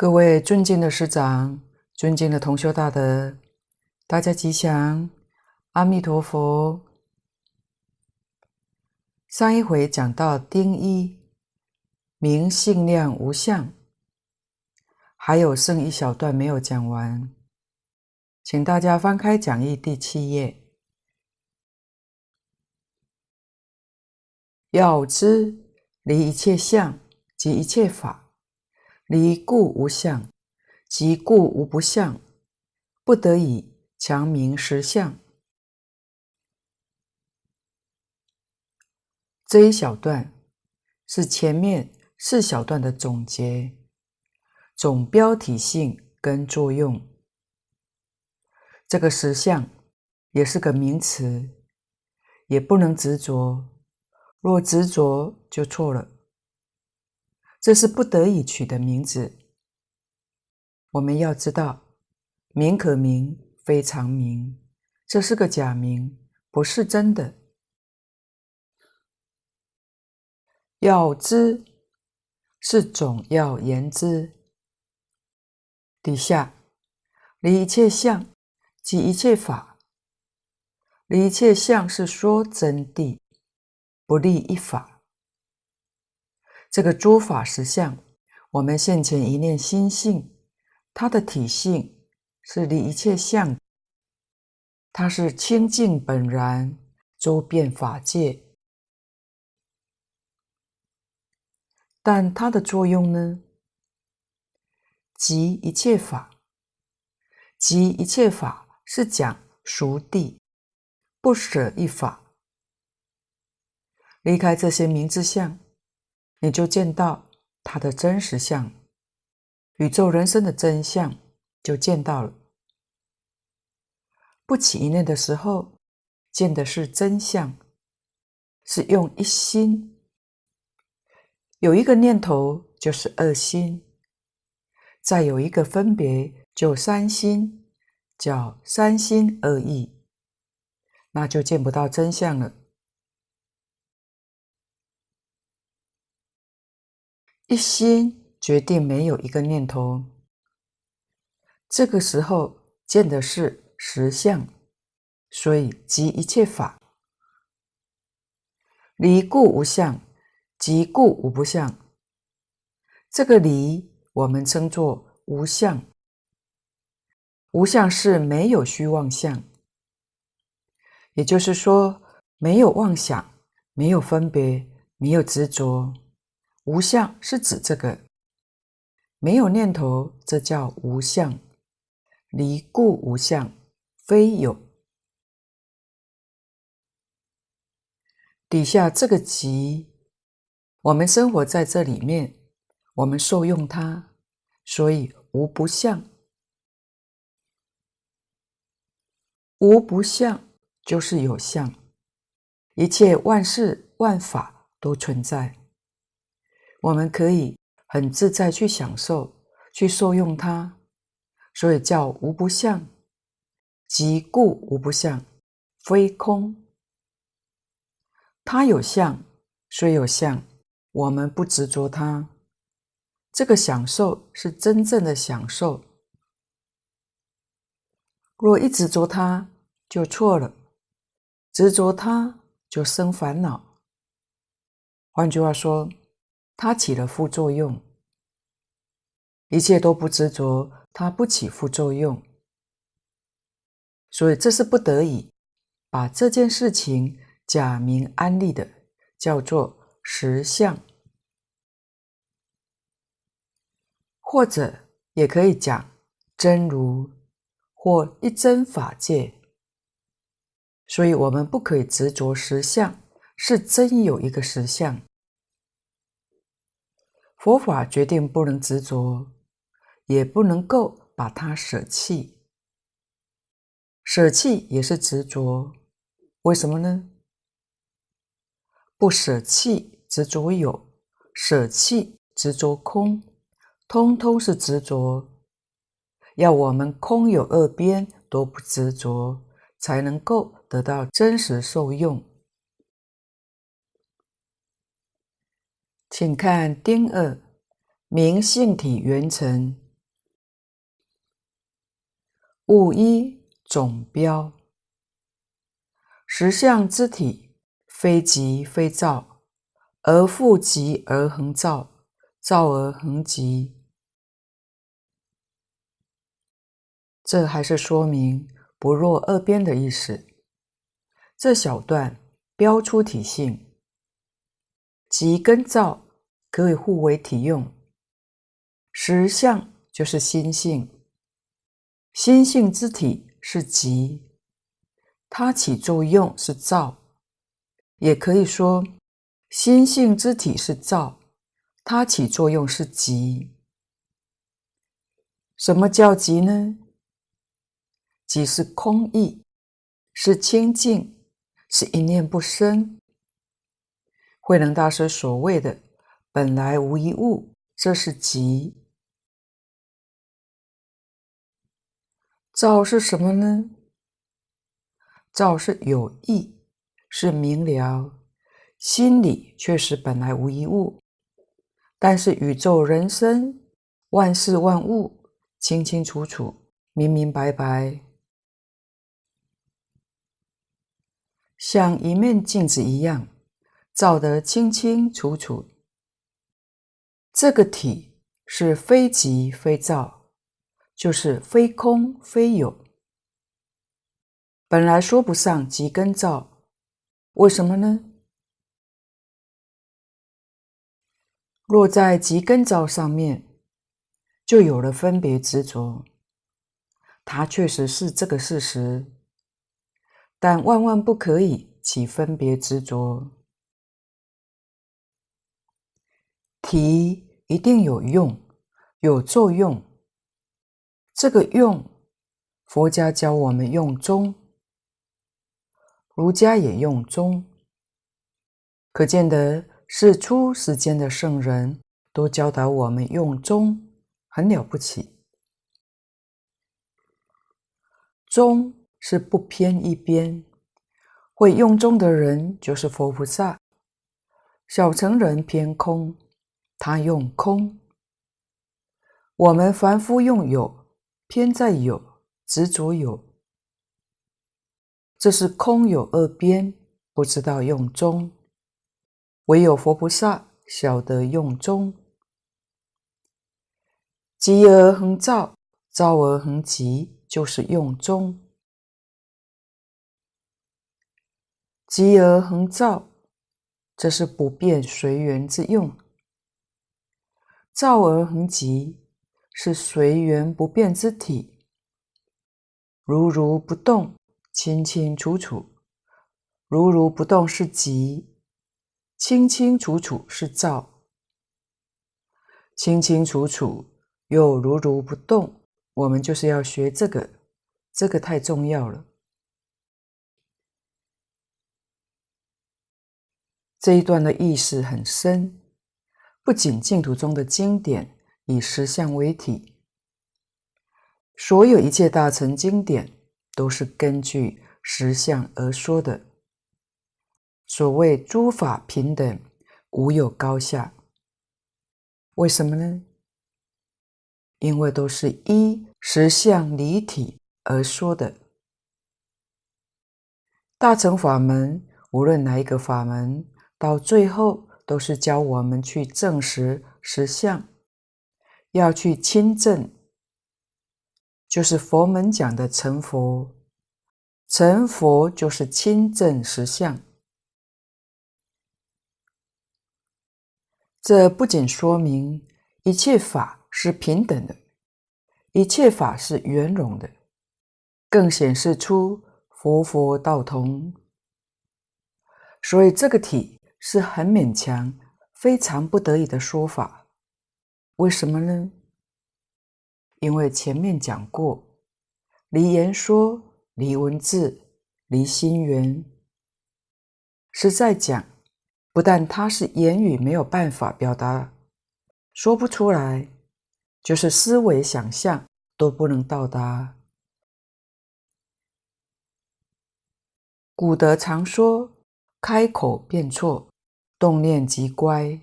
各位尊敬的师长，尊敬的同修大德，大家吉祥，阿弥陀佛。上一回讲到丁一，明性量无相，还有剩一小段没有讲完，请大家翻开讲义第七页。要知离一切相及一切法。离故无相，即故无不相，不得已强名实相。这一小段是前面四小段的总结，总标题性跟作用。这个实相也是个名词，也不能执着，若执着就错了。这是不得已取的名字。我们要知道，名可名，非常名，这是个假名，不是真的。要知是总要言之。底下离一切相及一切法，离一切相是说真谛，不立一法。这个诸法实相，我们现前一念心性，它的体性是离一切相，它是清净本然，周遍法界。但它的作用呢？即一切法，即一切法是讲熟地，不舍一法，离开这些名字相。你就见到它的真实相，宇宙人生的真相就见到了。不起一念的时候，见的是真相，是用一心，有一个念头就是二心，再有一个分别就三心，叫三心二意，那就见不到真相了。一心决定没有一个念头，这个时候见的是实相，所以即一切法。离故无相，即故无不相。这个离我们称作无相，无相是没有虚妄相，也就是说没有妄想，没有分别，没有执着。无相是指这个没有念头，这叫无相。离故无相，非有。底下这个集，我们生活在这里面，我们受用它，所以无不相。无不相就是有相，一切万事万法都存在。我们可以很自在去享受，去受用它，所以叫无不相。即故无不相，非空。它有相，虽有相，我们不执着它。这个享受是真正的享受。若一执着它，就错了。执着它，就生烦恼。换句话说。它起了副作用，一切都不执着，它不起副作用，所以这是不得已把这件事情假名安立的，叫做实相，或者也可以讲真如或一真法界，所以我们不可以执着实相，是真有一个实相。佛法决定不能执着，也不能够把它舍弃。舍弃也是执着，为什么呢？不舍弃执着有，舍弃执着空，通通是执着。要我们空有二边都不执着，才能够得到真实受用。请看丁二，明性体圆成物一总标。实相之体，非即非造，而复即而恒造，造而恒即。这还是说明不落二边的意思。这小段标出体性，即跟造可以互为体用。实相就是心性，心性之体是即，它起作用是造，也可以说心性之体是造，它起作用是即。什么叫即呢？即是空义，是清净，是一念不生。慧能大师所谓的“本来无一物”，这是即。造是什么呢？造是有意，是明了，心里确实本来无一物，但是宇宙人生、万事万物清清楚楚、明明白白。像一面镜子一样，照得清清楚楚。这个体是非即非造，就是非空非有。本来说不上即跟造，为什么呢？若在即跟造上面，就有了分别执着。它确实是这个事实。但万万不可以起分别执着，提一定有用，有作用。这个用，佛家教我们用中，儒家也用中，可见得是出世间的圣人都教导我们用中，很了不起。中。是不偏一边，会用中的人就是佛菩萨。小乘人偏空，他用空。我们凡夫用有，偏在有，执着有。这是空有二边，不知道用中。唯有佛菩萨晓得用中。即而恒照，照而恒即，就是用中。即而恒照，这是不变随缘之用；造而恒即，是随缘不变之体。如如不动，清清楚楚；如如不动是即，清清楚楚是造。清清楚楚又如如不动，我们就是要学这个，这个太重要了。这一段的意思很深，不仅净土中的经典以实相为体，所有一切大乘经典都是根据实相而说的。所谓诸法平等，无有高下。为什么呢？因为都是依实相离体而说的。大乘法门，无论哪一个法门。到最后都是教我们去证实实相，要去亲证，就是佛门讲的成佛。成佛就是亲证实相。这不仅说明一切法是平等的，一切法是圆融的，更显示出佛佛道同。所以这个体。是很勉强、非常不得已的说法，为什么呢？因为前面讲过，离言说、离文字、离心缘。实在讲，不但它是言语没有办法表达，说不出来，就是思维想象都不能到达。古德常说：“开口便错。”动念即乖，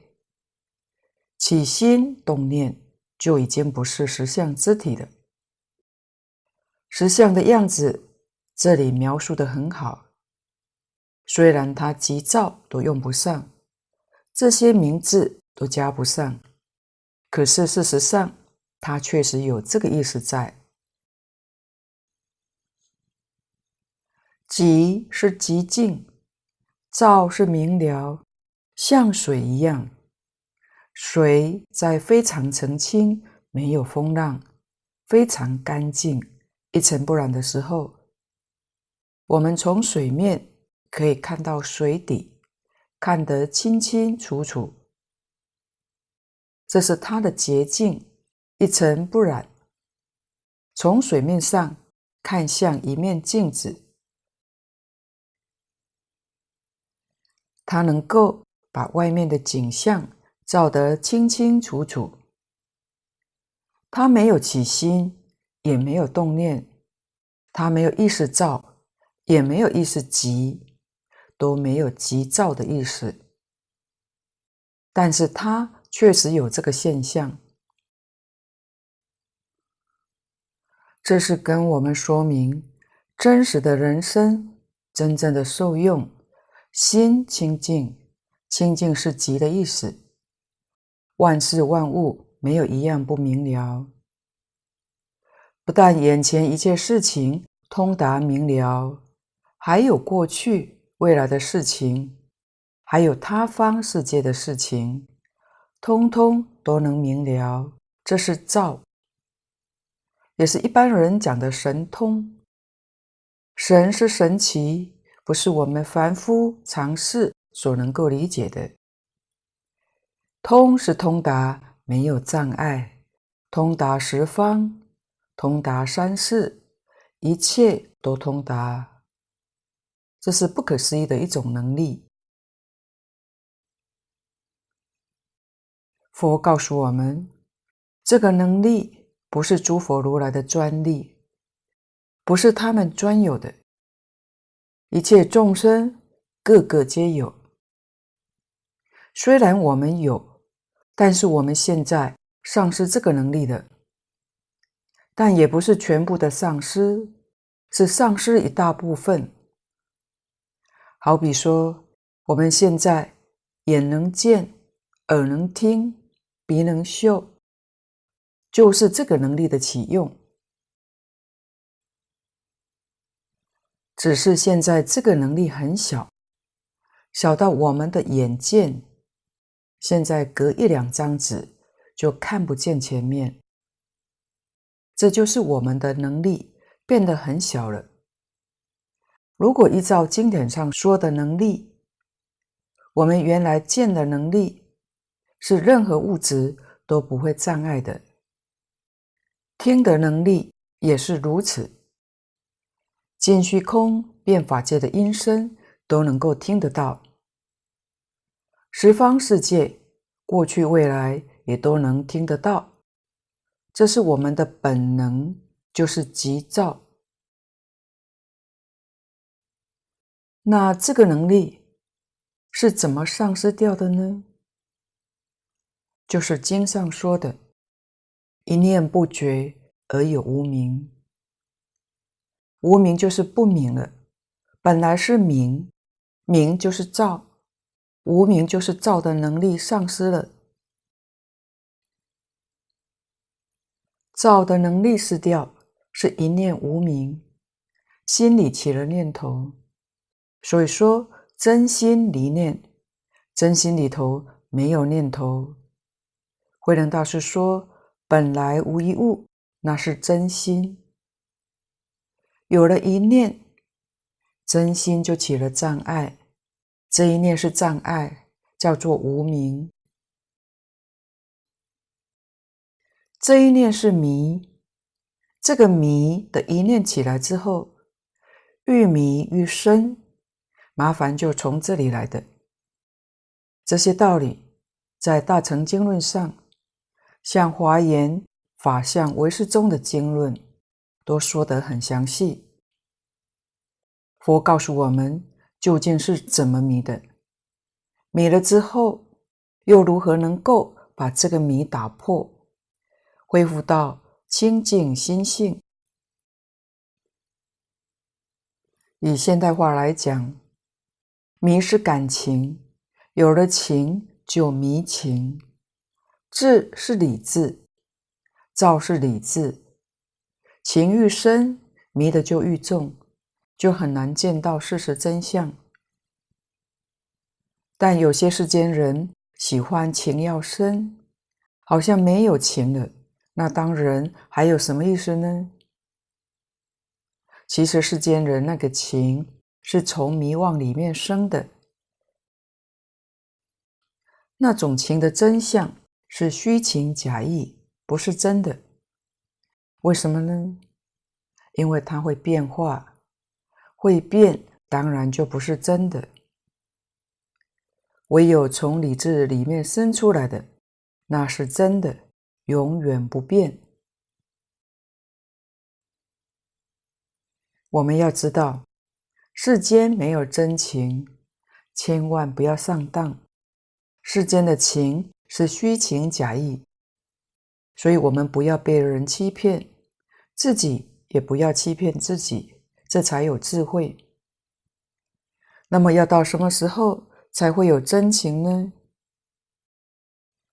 起心动念就已经不是实相之体了。实相的样子，这里描述的很好。虽然它急躁都用不上，这些名字都加不上，可是事实上，它确实有这个意思在。急是寂静，躁是明了，像水一样。水在非常澄清、没有风浪、非常干净、一尘不染的时候，我们从水面可以看到水底，看得清清楚楚。这是它的洁净，一尘不染。从水面上看，像一面镜子。它能够把外面的景象照得清清楚楚。他没有起心，也没有动念，他没有意识照，也没有意识急，都没有急躁的意思。但是他确实有这个现象。这是跟我们说明真实的人生，真正的受用。心清净，清净是极的意思。万事万物没有一样不明了，不但眼前一切事情通达明了，还有过去未来的事情，还有他方世界的事情，通通都能明了。这是照，也是一般人讲的神通。神是神奇。不是我们凡夫常识所能够理解的。通是通达，没有障碍，通达十方，通达三世，一切都通达。这是不可思议的一种能力。佛告诉我们，这个能力不是诸佛如来的专利，不是他们专有的。一切众生个个皆有，虽然我们有，但是我们现在丧失这个能力的，但也不是全部的丧失，是丧失一大部分。好比说，我们现在眼能见，耳能听，鼻能嗅，就是这个能力的启用。只是现在这个能力很小，小到我们的眼见，现在隔一两张纸就看不见前面。这就是我们的能力变得很小了。如果依照经典上说的能力，我们原来见的能力是任何物质都不会障碍的，听的能力也是如此。尽虚空变法界的音声都能够听得到，十方世界过去未来也都能听得到，这是我们的本能，就是急躁。那这个能力是怎么丧失掉的呢？就是经上说的“一念不觉而有无明”。无明就是不明了，本来是明，明就是照，无名就是造的能力丧失了，造的能力失掉，是一念无名，心里起了念头，所以说真心离念，真心里头没有念头。慧能大师说：“本来无一物，那是真心。”有了一念，真心就起了障碍。这一念是障碍，叫做无明。这一念是迷，这个迷的一念起来之后，愈迷愈深，麻烦就从这里来的。这些道理在《大乘经论》上，像《华严》《法相唯识中》的经论。都说得很详细。佛告诉我们究竟是怎么迷的，迷了之后又如何能够把这个迷打破，恢复到清净心性。以现代话来讲，迷是感情，有了情就迷情。智是理智，造是理智。情愈深，迷的就愈重，就很难见到事实真相。但有些世间人喜欢情要深，好像没有情了，那当人还有什么意思呢？其实世间人那个情是从迷妄里面生的，那种情的真相是虚情假意，不是真的。为什么呢？因为它会变化，会变，当然就不是真的。唯有从理智里面生出来的，那是真的，永远不变。我们要知道，世间没有真情，千万不要上当。世间的情是虚情假意，所以我们不要被人欺骗，自己也不要欺骗自己，这才有智慧。那么要到什么时候才会有真情呢？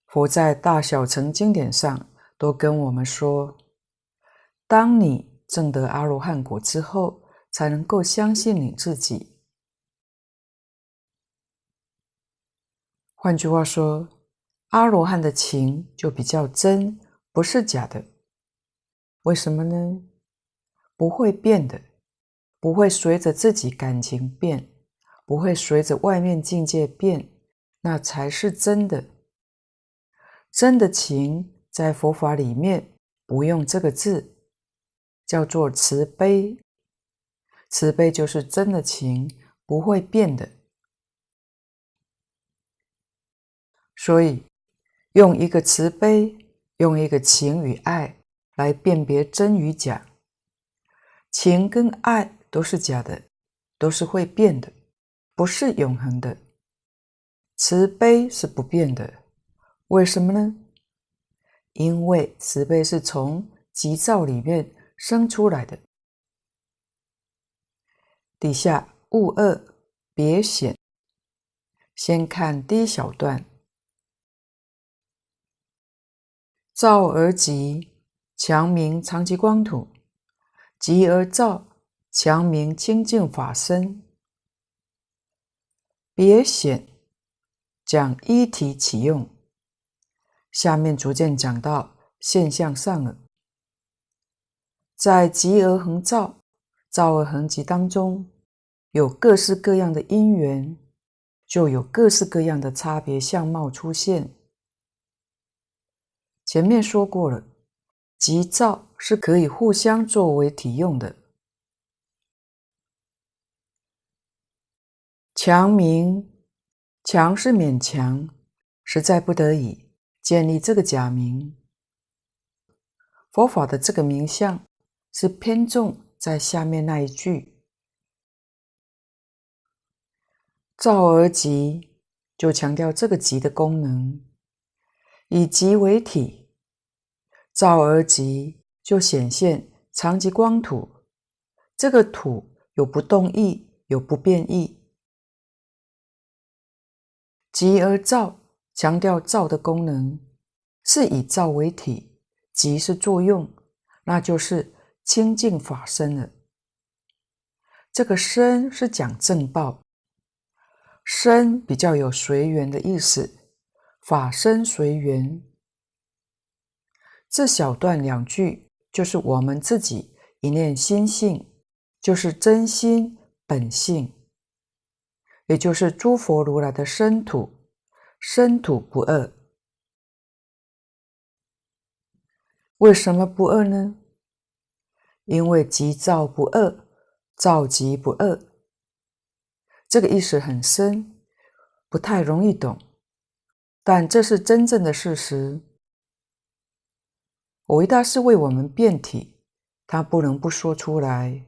佛在大小乘经典上都跟我们说，当你证得阿罗汉果之后，才能够相信你自己。换句话说，阿罗汉的情就比较真，不是假的。为什么呢？不会变的，不会随着自己感情变，不会随着外面境界变，那才是真的。真的情在佛法里面不用这个字。叫做慈悲，慈悲就是真的情，不会变的。所以，用一个慈悲，用一个情与爱来辨别真与假。情跟爱都是假的，都是会变的，不是永恒的。慈悲是不变的，为什么呢？因为慈悲是从急躁里面。生出来的。底下物二别显，先看第一小段。躁而急，强名常寂光土；急而躁，强明清净法身。别显讲一体起用，下面逐渐讲到现象上了。在急而恒照，照而恒急当中，有各式各样的因缘，就有各式各样的差别相貌出现。前面说过了，急躁是可以互相作为体用的。强名，强是勉强，实在不得已建立这个假名。佛法的这个名相。是偏重在下面那一句，躁而急，就强调这个急的功能，以急为体，躁而急就显现常寂光土，这个土有不动意，有不变义，急而躁，强调躁的功能，是以躁为体，即是作用，那就是。清净法身了，这个身是讲正报，身比较有随缘的意思，法身随缘。这小段两句就是我们自己一念心性，就是真心本性，也就是诸佛如来的身土，身土不二。为什么不二呢？因为急躁不二，躁急不二，这个意思很深，不太容易懂，但这是真正的事实。蕅益大师为我们辩体，他不能不说出来，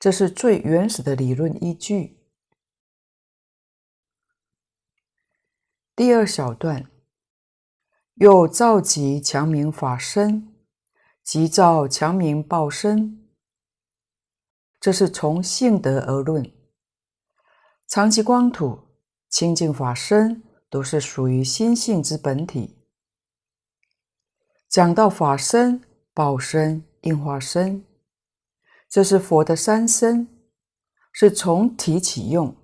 这是最原始的理论依据。第二小段，又召集强明法身。急躁强明报身，这是从性德而论。常寂光土、清净法身都是属于心性之本体。讲到法身、报身、应化身，这是佛的三身，是从体起用、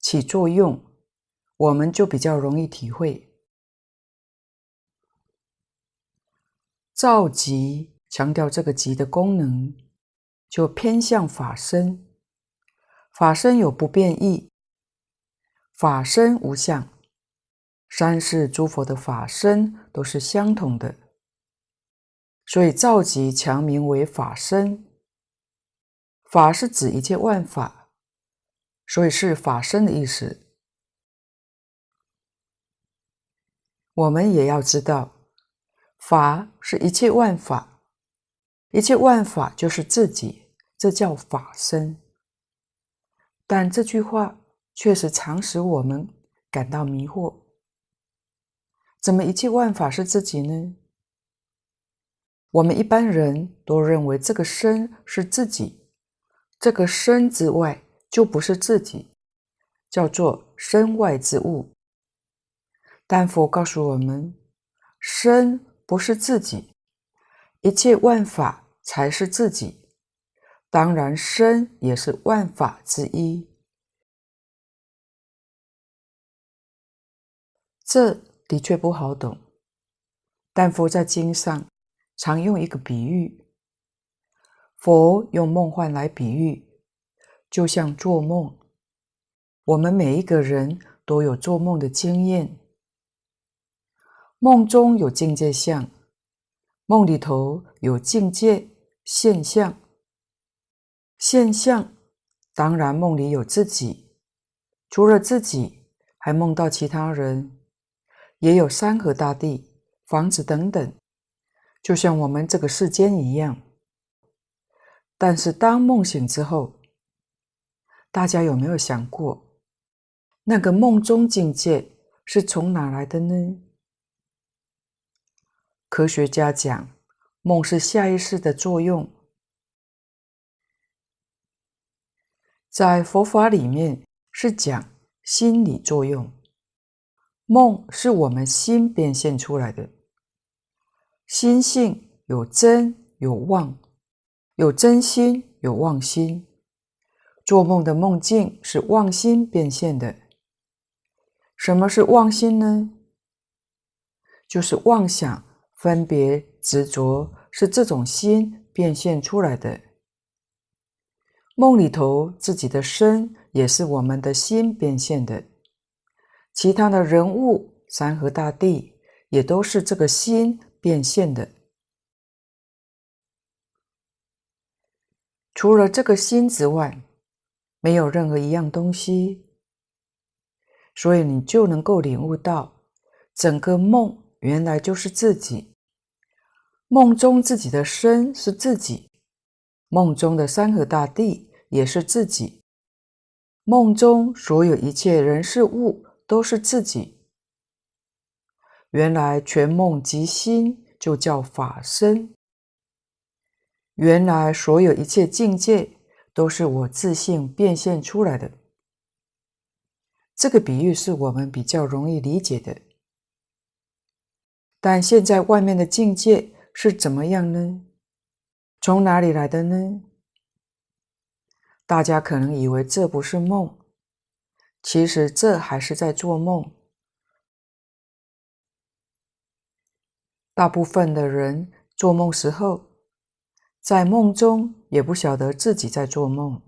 起作用，我们就比较容易体会。造极强调这个极的功能，就偏向法身。法身有不变异，法身无相，三世诸佛的法身都是相同的。所以造极强名为法身，法是指一切万法，所以是法身的意思。我们也要知道，法是一切万法，一切万法就是自己，这叫法身。但这句话确实常使我们感到迷惑：怎么一切万法是自己呢？我们一般人都认为这个身是自己，这个身之外就不是自己，叫做身外之物。但佛告诉我们，身不是自己，一切万法才是自己，当然身也是万法之一。这的确不好懂，但佛在经上。常用一个比喻，佛用梦幻来比喻，就像做梦。我们每一个人都有做梦的经验，梦中有境界相，梦里头有境界现象。现象当然梦里有自己，除了自己，还梦到其他人，也有山河大地、房子等等。就像我们这个世间一样，但是当梦醒之后，大家有没有想过，那个梦中境界是从哪来的呢？科学家讲，梦是下意识的作用，在佛法里面是讲心理作用，梦是我们心变现出来的。心性有真有妄，有真心有妄心。做梦的梦境是妄心变现的。什么是妄心呢？就是妄想、分别、执着，是这种心变现出来的。梦里头自己的身也是我们的心变现的，其他的人物、山河大地也都是这个心变现的，除了这个心之外，没有任何一样东西，所以你就能够领悟到，整个梦原来就是自己，梦中自己的身是自己，梦中的山河大地也是自己，梦中所有一切人事物都是自己。原来全梦即心，就叫法身。原来所有一切境界都是我自信变现出来的。这个比喻是我们比较容易理解的。但现在外面的境界是怎么样呢？从哪里来的呢？大家可能以为这不是梦，其实这还是在做梦。大部分的人做梦时候，在梦中也不晓得自己在做梦，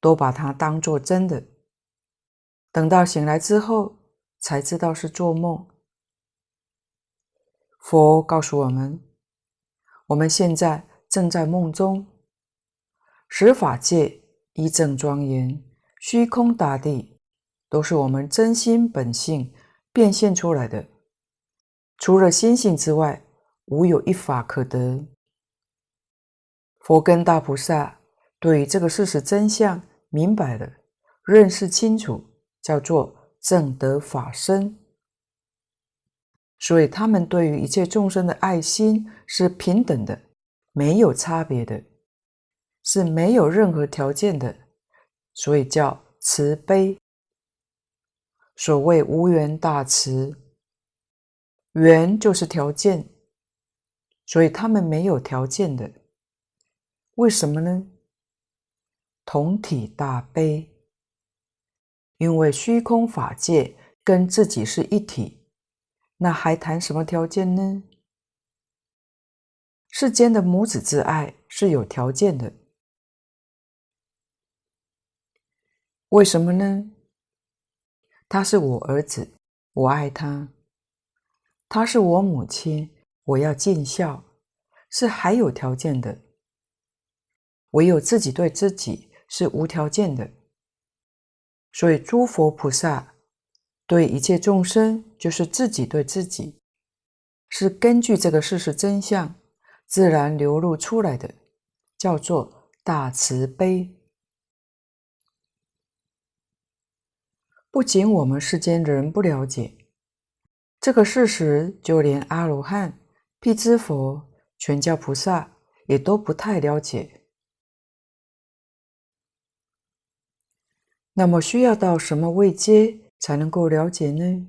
都把它当作真的。等到醒来之后，才知道是做梦。佛告诉我们，我们现在正在梦中，十法界一正庄严，虚空大地，都是我们真心本性变现出来的。除了心性之外，无有一法可得。佛跟大菩萨对这个事实真相明白了，认识清楚，叫做正得法身。所以他们对于一切众生的爱心是平等的，没有差别的。是没有任何条件的，所以叫慈悲。所谓无缘大慈，缘就是条件，所以他们没有条件的。为什么呢？同体大悲，因为虚空法界跟自己是一体，那还谈什么条件呢？世间的母子之爱是有条件的，为什么呢？他是我儿子，我爱他；他是我母亲，我要尽孝，是还有条件的。唯有自己对自己是无条件的，所以诸佛菩萨对一切众生，就是自己对自己，是根据这个事实真相。自然流露出来的，叫做大慈悲。不仅我们世间人不了解这个事实，就连阿罗汉、辟支佛、全教菩萨也都不太了解。那么需要到什么位阶才能够了解呢？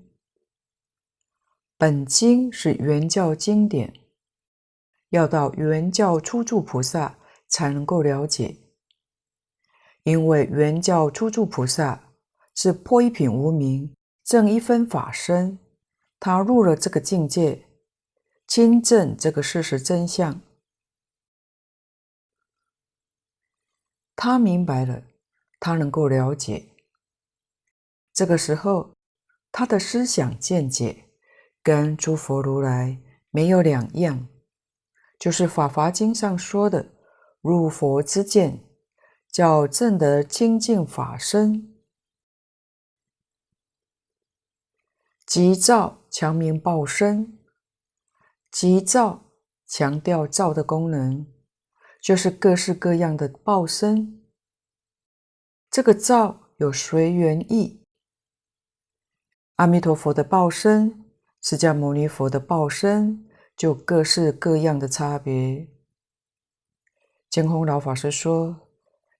本经是原教经典。要到原教初住菩萨才能够了解，因为原教初住菩萨是破一品无明，证一分法身，他入了这个境界，亲证这个事实真相，他明白了，他能够了解，这个时候他的思想见解跟诸佛如来没有两样。就是《法华经》上说的“入佛之见”，叫证得清净法身。寂照强名报身，寂照强调照的功能，就是各式各样的报身。这个照有随缘意，阿弥陀佛的报身，释迦牟尼佛的报身。就各式各样的差别。净空老法师说：“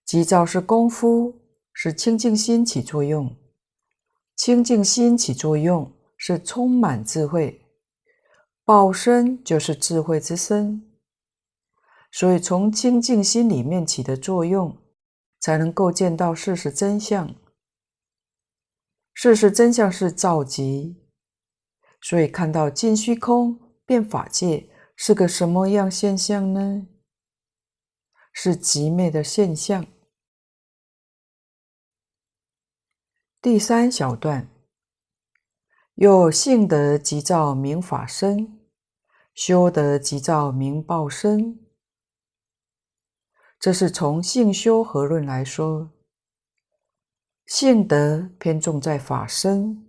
急躁是功夫，是清净心起作用。清净心起作用是充满智慧，报身就是智慧之身。所以从清净心里面起的作用，才能够见到事实真相。事实真相是照寂，所以看到尽虚空。”变法界是个什么样现象呢？是极美的现象。第三小段，又信得寂照明法身，修得寂照明报身。这是从性修合论来说，信德偏重在法身，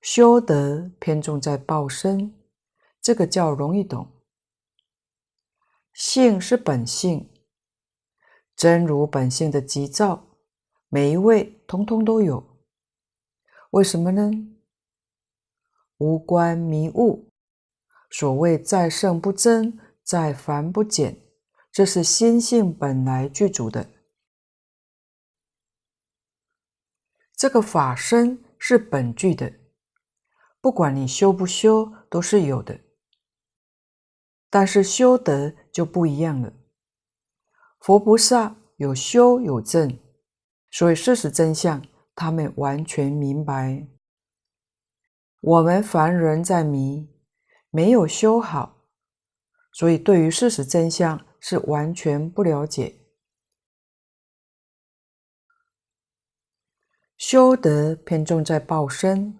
修德偏重在报身。这个较容易懂。性是本性，真如本性的急躁，每一位通通都有。为什么呢？无关迷悟。所谓在圣不增，在凡不减，这是心性本来具足的。这个法身是本具的，不管你修不修，都是有的。但是修得就不一样了。佛菩萨有修有证，所以事实真相他们完全明白。我们凡人在迷，没有修好，所以对于事实真相是完全不了解。修德偏重在报身，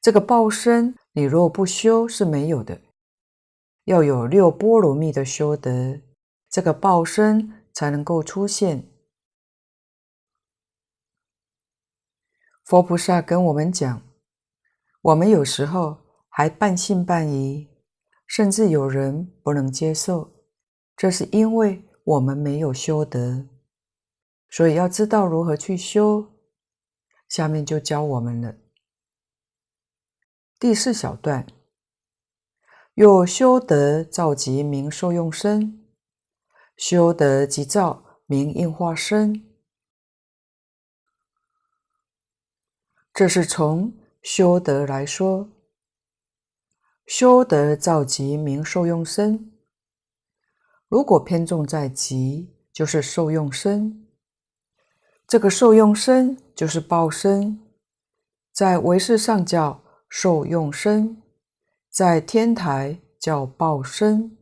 这个报身你若不修是没有的。要有六波罗蜜的修德，这个报身才能够出现。佛菩萨跟我们讲，我们有时候还半信半疑，甚至有人不能接受，这是因为我们没有修德，所以要知道如何去修。下面就教我们了。第四小段。又修得照寂名受用身，修得寂照名应化身。这是从修德来说，修德造集名受用身。如果偏重在集，就是受用身。这个受用身就是报身，在唯识上叫受用身，在天台叫报身。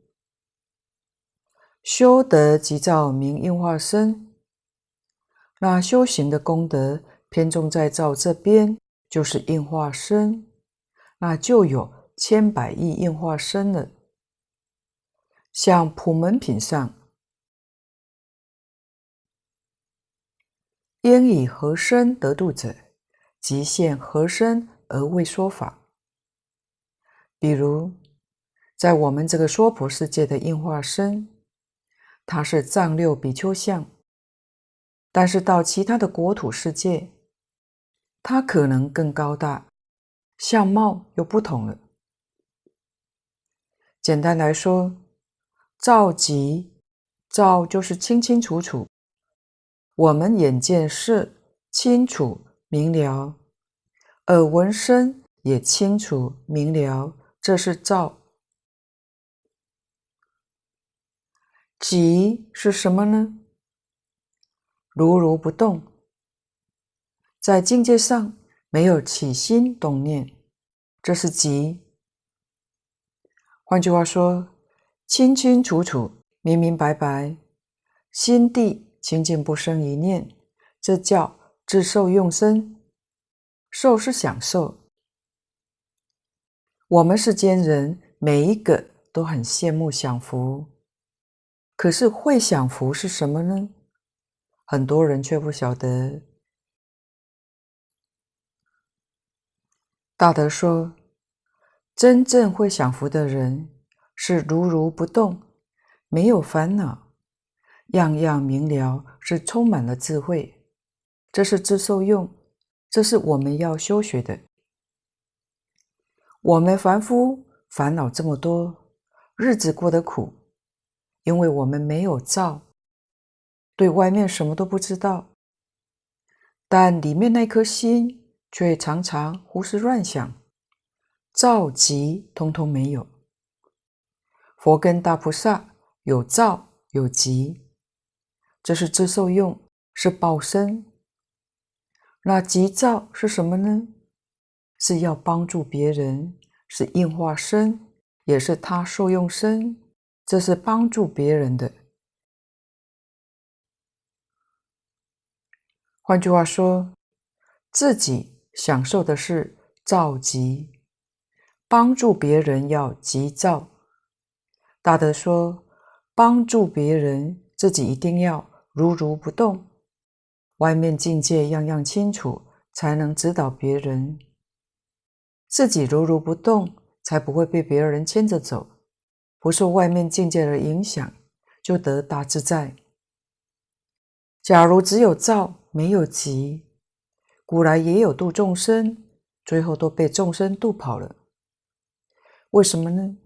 修德即造明应化身，那修行的功德偏重在造这边，就是应化身，那就有千百亿应化身了。像普门品上，应以何身得度者，即现何身而为说法。比如，在我们这个娑婆世界的应化身。它是藏六比丘相，但是到其他的国土世界，它可能更高大，相貌又不同了。简单来说，照集照就是清清楚楚，我们眼见色清楚明了，耳闻声也清楚明了，这是照。集是什么呢？如如不动，在境界上没有起心动念，这是集。换句话说，清清楚楚、明明白白，心地清净不生一念，这叫自受用身。受是享受，我们世间人每一个都很羡慕享福。可是会享福是什么呢？很多人却不晓得。大德说，真正会享福的人是如如不动，没有烦恼，样样明了，是充满了智慧。这是自受用，这是我们要修学的。我们凡夫烦恼这么多，日子过得苦。因为我们没有照，对外面什么都不知道，但里面那颗心却常常胡思乱想，照集通通没有。佛跟大菩萨有照有集，这是自受用，是报身。那急躁是什么呢？是要帮助别人，是应化身，也是他受用身。这是帮助别人的。换句话说，自己享受的是照集，帮助别人要急躁。大德说，帮助别人，自己一定要如如不动，外面境界样样清楚，才能指导别人。自己如如不动，才不会被别人牵着走。不受外面境界的影响，就得大自在。假如只有照没有集，古来也有度众生，最后都被众生度跑了。为什么呢？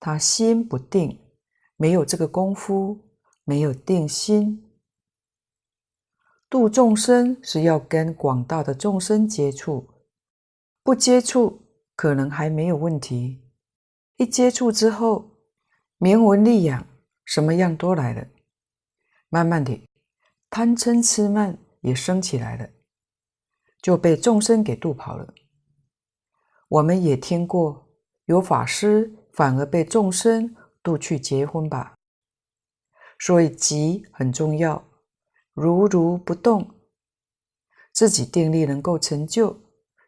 他心不定，没有这个功夫，没有定心。度众生是要跟广大的众生接触，不接触可能还没有问题。一接触之后，名闻利养，什么样都来了。慢慢的，贪嗔痴慢也生起来了，就被众生给度跑了。我们也听过，有法师反而被众生度去结婚吧。所以急很重要，如如不动，自己定力能够成就，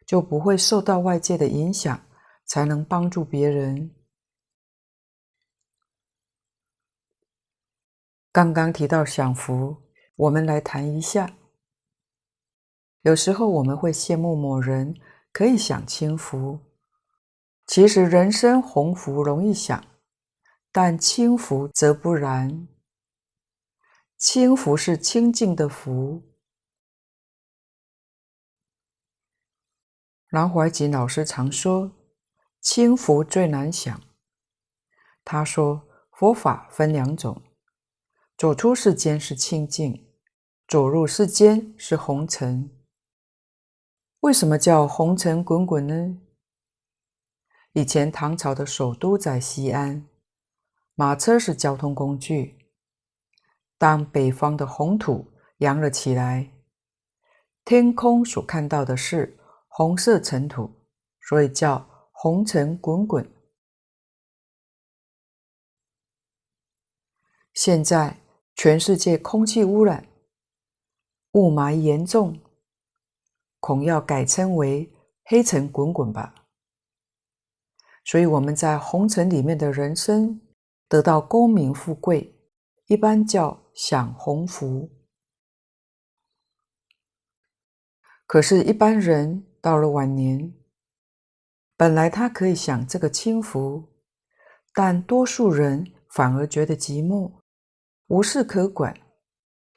就不会受到外界的影响，才能帮助别人。刚刚提到享福，我们来谈一下。有时候我们会羡慕某人可以享清福，其实人生鸿福容易享，但清福则不然。清福是清净的福。南怀瑾老师常说，清福最难享。他说，佛法分两种。走出世间是清净，走入世间是红尘。为什么叫红尘滚滚呢？以前唐朝的首都在西安，马车是交通工具。当北方的红土扬了起来，天空所看到的是红色尘土，所以叫红尘滚滚。现在全世界空气污染、雾霾严重，恐要改称为黑尘滚滚吧。所以我们在红尘里面的人生，得到功名富贵，一般叫享鸿福。可是，一般人到了晚年，本来他可以享这个清福，但多数人反而觉得寂寞，无事可管，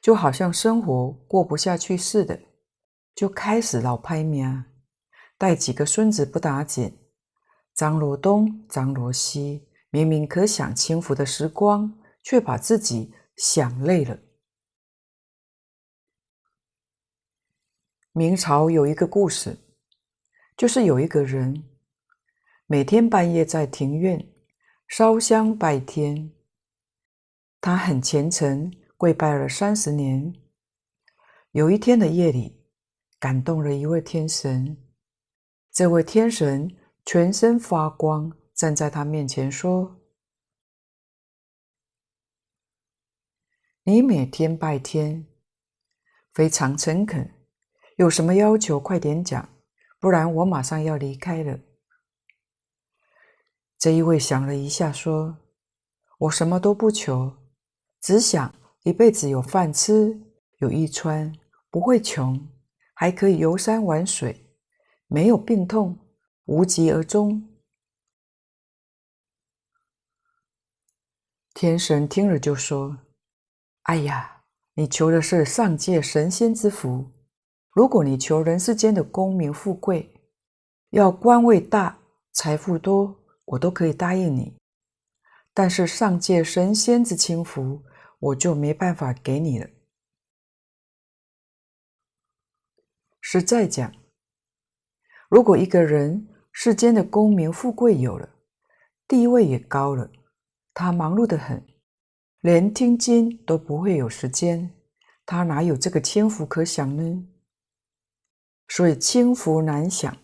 就好像生活过不下去似的，就开始老拍命，带几个孙子不打紧。张罗东，张罗西，明明可享清福的时光，却把自己想累了。明朝有一个故事，就是有一个人每天半夜在庭院烧香拜天，他很虔诚，跪拜了三十年。有一天的夜里，感动了一位天神，这位天神。全身发光，站在他面前说：“你每天拜天，非常诚恳，有什么要求快点讲，不然我马上要离开了。”这一位想了一下，说：“我什么都不求，只想一辈子有饭吃，有衣穿，不会穷，还可以游山玩水，没有病痛。”无疾而终。天神听了就说：“哎呀，你求的是上界神仙之福。如果你求人世间的功名富贵，要官位大、财富多，我都可以答应你。但是上界神仙之清福，我就没办法给你了。实在讲，如果一个人……世间的功名富贵有了，地位也高了，他忙碌的很，连听经都不会有时间，他哪有这个清福可享呢？所以清福难享。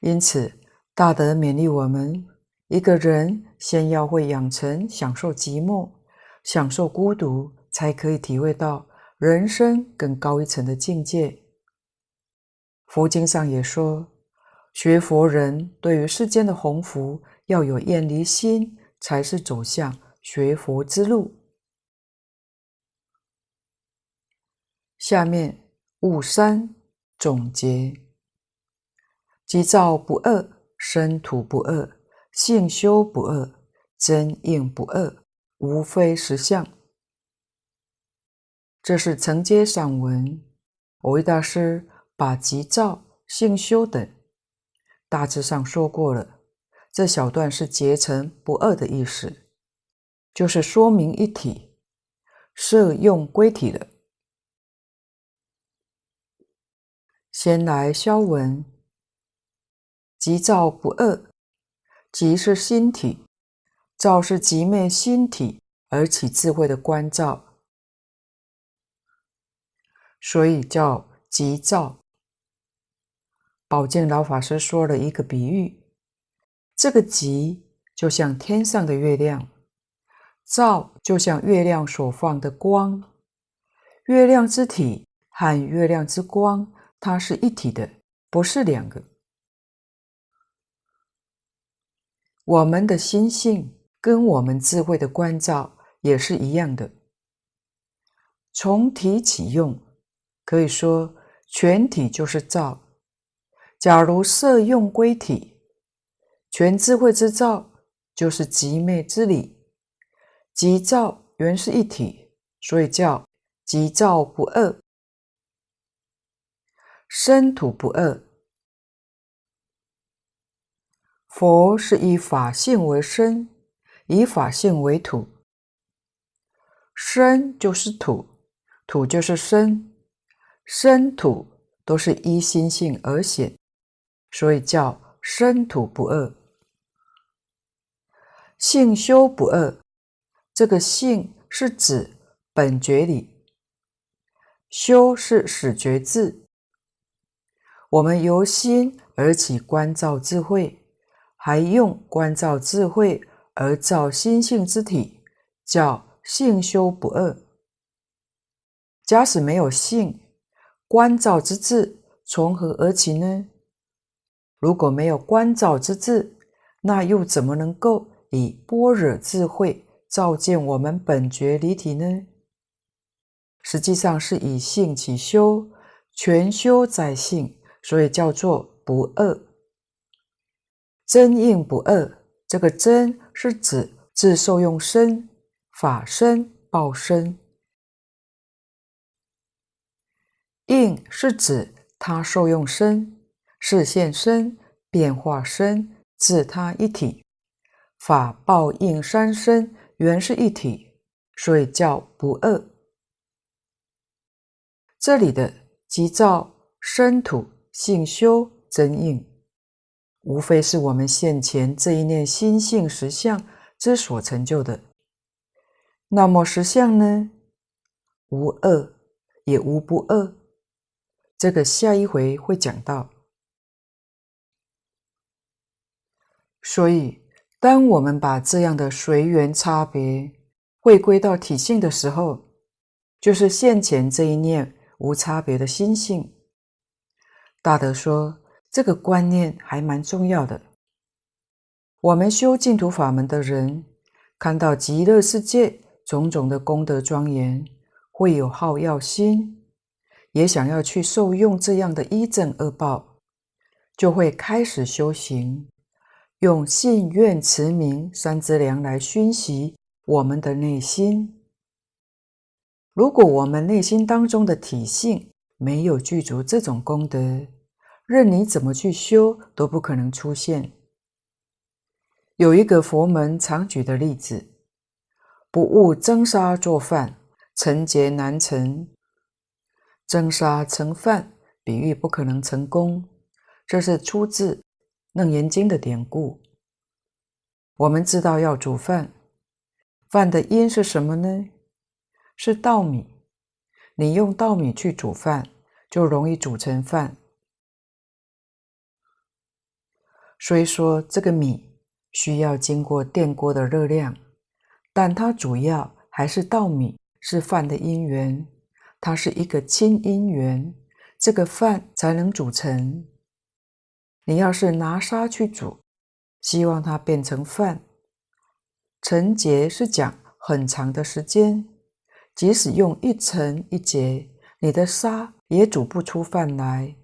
因此，大德勉励我们：一个人先要会养成享受寂寞、享受孤独，才可以体会到人生更高一层的境界。佛经上也说。学佛人对于世间的鸿福要有厌离心，才是走向学佛之路。下面五三总结：寂照不二，身土不二，性修不二，真应不二，无非实相。这是承接散文，我为大师把急躁、性修等。大致上说过了，这小段是结成不二的意思，就是说明一体，是用归体的。先来消文，寂照不二，寂是心体，照是寂灭心体而起智慧的观照，所以叫寂照。宝静老法师说了一个比喻，这个寂就像天上的月亮，照就像月亮所放的光，月亮之体和月亮之光，它是一体的，不是两个。我们的心性跟我们智慧的观照也是一样的，从体起用，可以说全体就是照。假如色用归体，全智慧之照就是极昧之理。吉兆原是一体，所以叫吉兆不二。身土不二，佛是以法性为身，以法性为土。生就是土，土就是生，生土都是依心性而显，所以叫生土不二。性修不二，这个性是指本觉理，修是始觉智。我们由心而起观照智慧，还用观照智慧而造心性之体，叫性修不二。假使没有性，观照之智从何而起呢？如果没有观照之智，那又怎么能够以般若智慧照见我们本觉离体呢？实际上是以性起修，全修在性，所以叫做不二。真应不二，这个真是指自受用身、法身、报身；应是指他受用生、示现身、变化身，自他一体。法报应三身原是一体，所以叫不二。这里的即照生土性修真应，无非是我们现前这一念心性实相之所成就的。那么实相呢？无二，也无不二。这个下一回会讲到。所以。当我们把这样的随缘差别回归到体性的时候，就是现前这一念无差别的心性。大德说，这个观念还蛮重要的。我们修净土法门的人，看到极乐世界种种的功德庄严，会有好乐心，也想要去受用这样的一正二报，就会开始修行。用信愿慈名三资粮来熏习我们的内心。如果我们内心当中的体性没有具足这种功德，任你怎么去修都不可能出现。有一个佛门常举的例子：不务蒸沙做饭，成劫难成。蒸沙成饭，比喻不可能成功。这是出自。楞严经的典故，我们知道要煮饭，饭的因是什么呢？是稻米。你用稻米去煮饭，就容易煮成饭。所以说，这个米需要经过电锅的热量，但它主要还是稻米是饭的因缘，它是一个亲因缘，这个饭才能煮成。你要是拿沙去煮，希望它变成饭，成劫是讲很长的时间，即使用一成一节，你的沙也煮不出饭来，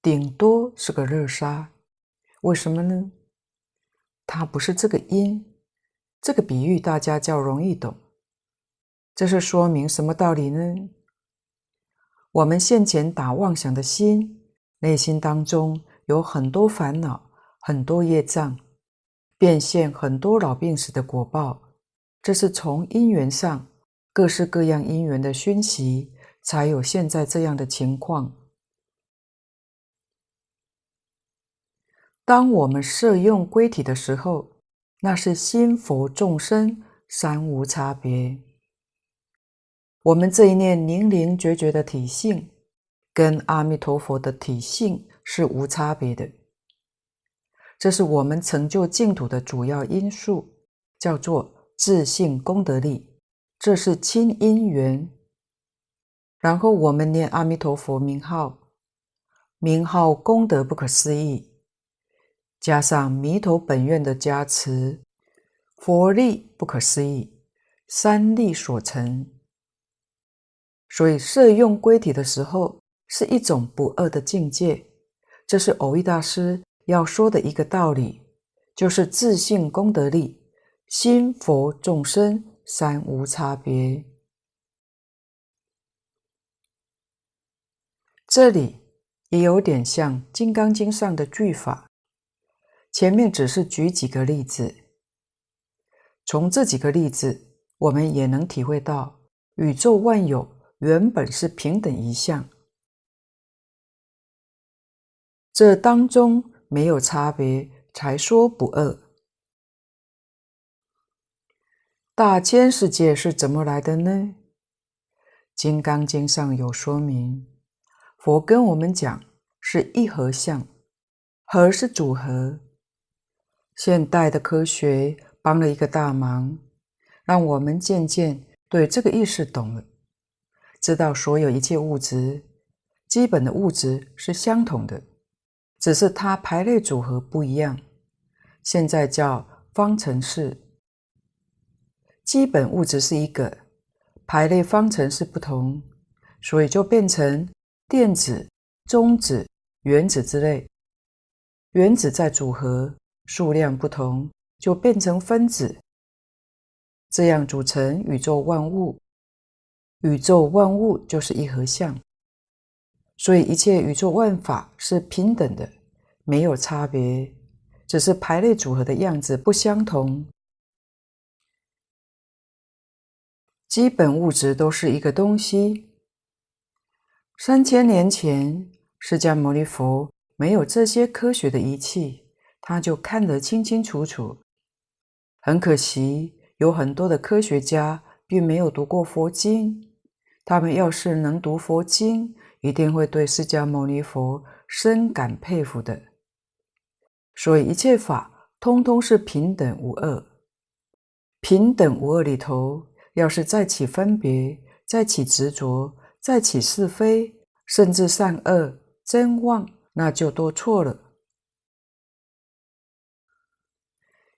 顶多是个热沙。为什么呢？它不是这个因，这个比喻大家较容易懂。这是说明什么道理呢？我们现前打妄想的心，内心当中有很多烦恼，很多业障，变现很多老病死的果报。这是从因缘上各式各样因缘的熏习，才有现在这样的情况。当我们摄用归体的时候，那是心佛众生三无差别。我们这一念宁宁觉觉的体性，跟阿弥陀佛的体性是无差别的。这是我们成就净土的主要因素，叫做自信功德力，这是亲因缘。然后我们念阿弥陀佛名号，名号功德不可思议，加上弥陀本愿的加持，佛力不可思议，三力所成。所以摄用归体的时候，是一种不二的境界。这是蕅益大师要说的一个道理，就是自信功德力，心佛众生三无差别。这里也有点像《金刚经》上的句法，前面只是举几个例子。从这几个例子，我们也能体会到，宇宙万有原本是平等一相，这当中没有差别，才说不二。大千世界是怎么来的呢？《金刚经》上有说明，佛跟我们讲是一合相，合是组合。现代的科学帮了一个大忙，让我们渐渐对这个意识懂了，知道所有一切物质，基本的物质是相同的，只是它排列组合不一样。现在叫方程式。基本物质是一个，排列方程式不同，所以就变成电子、中子、原子之类。原子在组合，数量不同，就变成分子。这样组成宇宙万物。宇宙万物就是一合相，所以一切宇宙万法是平等的，没有差别，只是排列组合的样子不相同。基本物质都是一个东西。三千年前，释迦牟尼佛没有这些科学的仪器，他就看得清清楚楚。很可惜，有很多的科学家并没有读过佛经。他们要是能读佛经，一定会对释迦牟尼佛深感佩服的。所以，一切法通通是平等无二。平等无二里头。要是再起分别，再起执着，再起是非，甚至善恶、真妄，那就都错了。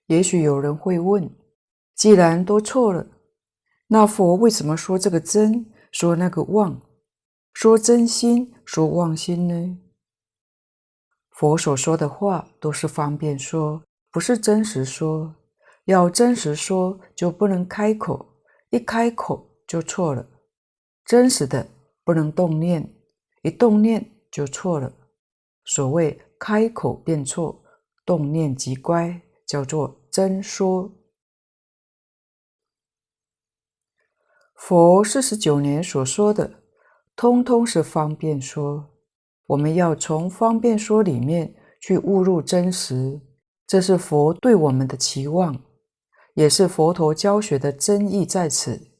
也许有人会问：既然都错了，那佛为什么说这个真，说那个妄，说真心，说妄心呢？佛所说的话都是方便说，不是真实说。要真实说，就不能开口。一开口就错了，真实的不能动念，一动念就错了。所谓开口便错，动念即乖，叫做真说。佛四十九年所说的，通通是方便说。我们要从方便说里面去悟入真实，这是佛对我们的期望。也是佛陀教学的真意在此，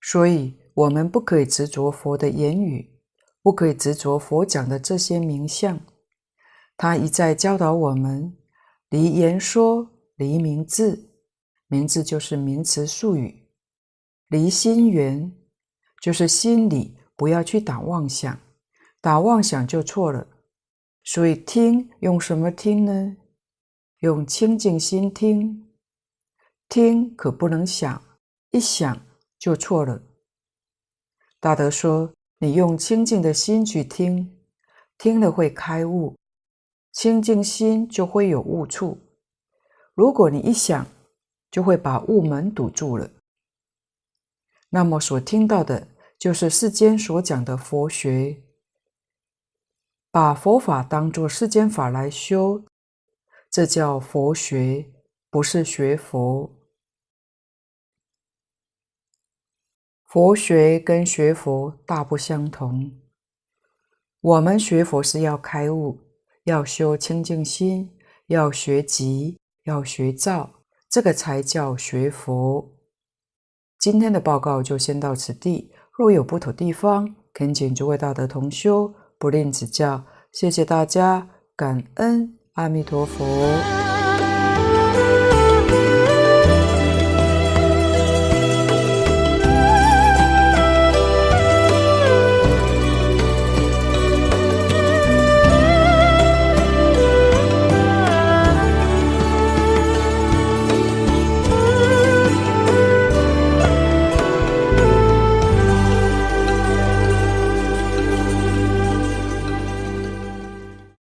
所以我们不可以执着佛的言语，不可以执着佛讲的这些名相。他一再教导我们离言说，离名字，名字就是名词术语；离心缘，就是心里不要去打妄想，打妄想就错了。所以听用什么听呢？用清净心听，听可不能想，一想就错了。大德说，你用清净的心去听，听了会开悟，清净心就会有悟处。如果你一想，就会把悟门堵住了。那么所听到的，就是世间所讲的佛学，把佛法当作世间法来修。这叫佛学，不是学佛。佛学跟学佛大不相同。我们学佛是要开悟，要修清净心，要学集，要学照，这个才叫学佛。今天的报告就先到此地，若有不妥地方，恳请诸位道德同修不吝指教。谢谢大家，感恩。阿弥陀佛。